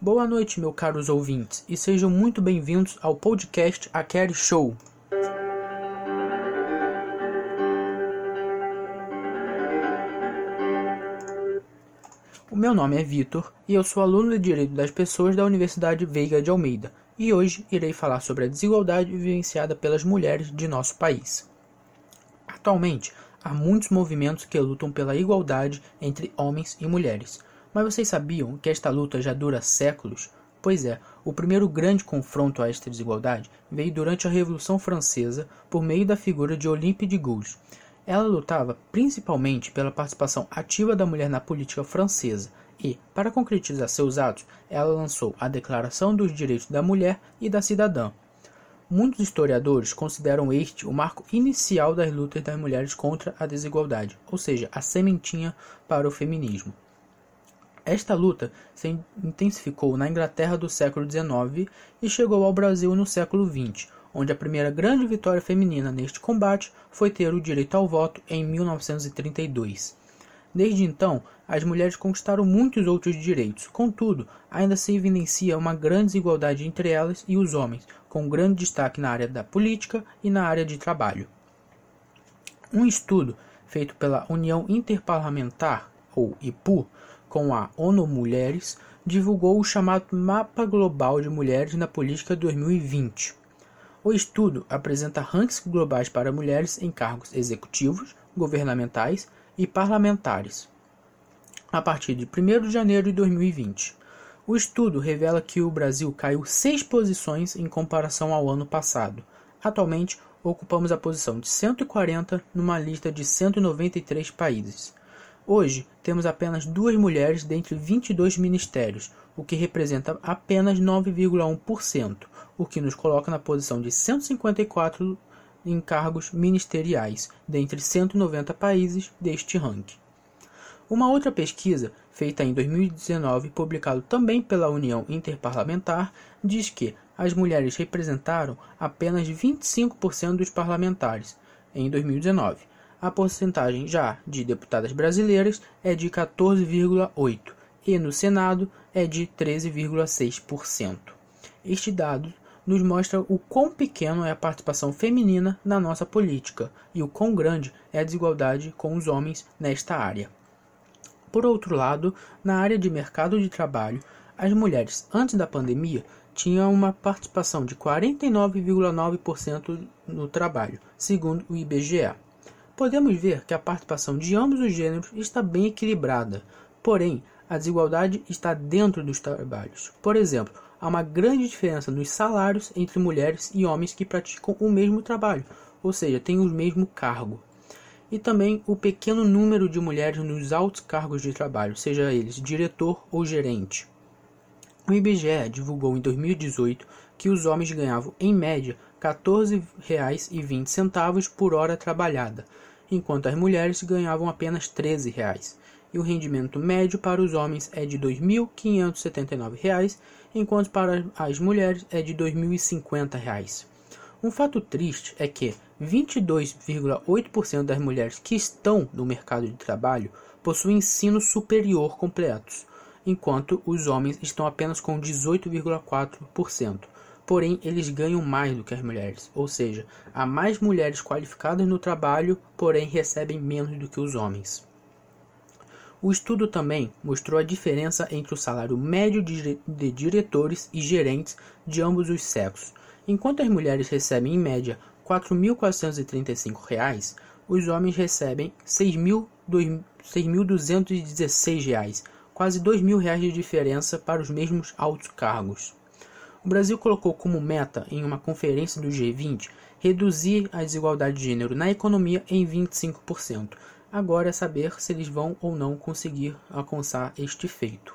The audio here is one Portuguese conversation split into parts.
Boa noite, meus caros ouvintes, e sejam muito bem-vindos ao podcast A Care Show. O meu nome é Vitor e eu sou aluno de Direito das Pessoas da Universidade Veiga de Almeida, e hoje irei falar sobre a desigualdade vivenciada pelas mulheres de nosso país. Atualmente, há muitos movimentos que lutam pela igualdade entre homens e mulheres mas vocês sabiam que esta luta já dura séculos? Pois é, o primeiro grande confronto a esta desigualdade veio durante a Revolução Francesa por meio da figura de Olympe de Gouges. Ela lutava principalmente pela participação ativa da mulher na política francesa e, para concretizar seus atos, ela lançou a Declaração dos Direitos da Mulher e da Cidadã. Muitos historiadores consideram este o marco inicial das lutas das mulheres contra a desigualdade, ou seja, a sementinha para o feminismo. Esta luta se intensificou na Inglaterra do século XIX e chegou ao Brasil no século XX, onde a primeira grande vitória feminina neste combate foi ter o direito ao voto em 1932. Desde então, as mulheres conquistaram muitos outros direitos, contudo, ainda se evidencia uma grande desigualdade entre elas e os homens, com grande destaque na área da política e na área de trabalho. Um estudo feito pela União Interparlamentar, ou IPU, com a ONU Mulheres, divulgou o chamado Mapa Global de Mulheres na Política 2020. O estudo apresenta rankings globais para mulheres em cargos executivos, governamentais e parlamentares, a partir de 1 de janeiro de 2020. O estudo revela que o Brasil caiu seis posições em comparação ao ano passado. Atualmente, ocupamos a posição de 140 numa lista de 193 países. Hoje, temos apenas duas mulheres dentre 22 ministérios, o que representa apenas 9,1%, o que nos coloca na posição de 154 em cargos ministeriais, dentre 190 países deste ranking. Uma outra pesquisa, feita em 2019 publicada também pela União Interparlamentar, diz que as mulheres representaram apenas 25% dos parlamentares em 2019 a porcentagem já de deputadas brasileiras é de 14,8% e no Senado é de 13,6%. Este dado nos mostra o quão pequeno é a participação feminina na nossa política e o quão grande é a desigualdade com os homens nesta área. Por outro lado, na área de mercado de trabalho, as mulheres antes da pandemia tinham uma participação de 49,9% no trabalho, segundo o IBGE podemos ver que a participação de ambos os gêneros está bem equilibrada, porém, a desigualdade está dentro dos trabalhos. Por exemplo, há uma grande diferença nos salários entre mulheres e homens que praticam o mesmo trabalho, ou seja, têm o mesmo cargo. E também o pequeno número de mulheres nos altos cargos de trabalho, seja eles diretor ou gerente. O IBGE divulgou em 2018 que os homens ganhavam, em média, R$ 14,20 por hora trabalhada, enquanto as mulheres ganhavam apenas 13 reais, e o rendimento médio para os homens é de R$ 2.579, enquanto para as mulheres é de R$ 2.050. Um fato triste é que 22,8% das mulheres que estão no mercado de trabalho possuem ensino superior completos, enquanto os homens estão apenas com 18,4% porém eles ganham mais do que as mulheres, ou seja, há mais mulheres qualificadas no trabalho, porém recebem menos do que os homens. O estudo também mostrou a diferença entre o salário médio de diretores e gerentes de ambos os sexos. Enquanto as mulheres recebem em média R$ 4.435, os homens recebem R$ 6.216, quase R$ 2.000 de diferença para os mesmos altos cargos. O Brasil colocou como meta, em uma conferência do G20, reduzir a desigualdade de gênero na economia em 25%. Agora é saber se eles vão ou não conseguir alcançar este feito.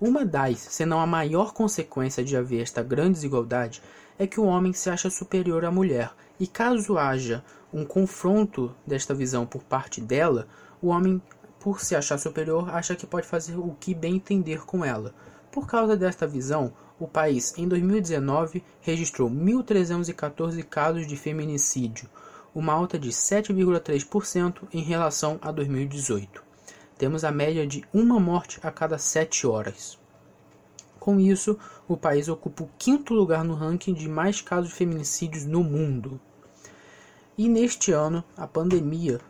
Uma das, se não a maior consequência de haver esta grande desigualdade, é que o homem se acha superior à mulher, e caso haja um confronto desta visão por parte dela, o homem, por se achar superior, acha que pode fazer o que bem entender com ela. Por causa desta visão, o país, em 2019, registrou 1.314 casos de feminicídio, uma alta de 7,3% em relação a 2018. Temos a média de uma morte a cada 7 horas. Com isso, o país ocupa o quinto lugar no ranking de mais casos de feminicídios no mundo. E neste ano, a pandemia,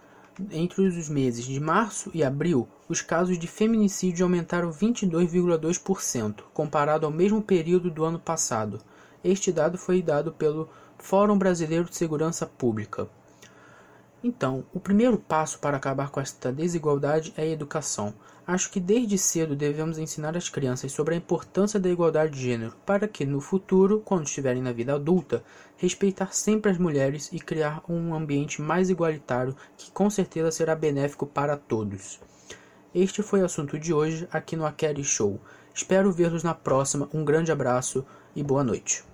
entre os meses de março e abril, os casos de feminicídio aumentaram 22,2%, comparado ao mesmo período do ano passado. Este dado foi dado pelo Fórum Brasileiro de Segurança Pública. Então, o primeiro passo para acabar com esta desigualdade é a educação. Acho que desde cedo devemos ensinar as crianças sobre a importância da igualdade de gênero, para que no futuro, quando estiverem na vida adulta, respeitar sempre as mulheres e criar um ambiente mais igualitário que com certeza será benéfico para todos. Este foi o assunto de hoje aqui no Akeri Show. Espero vê-los na próxima. Um grande abraço e boa noite.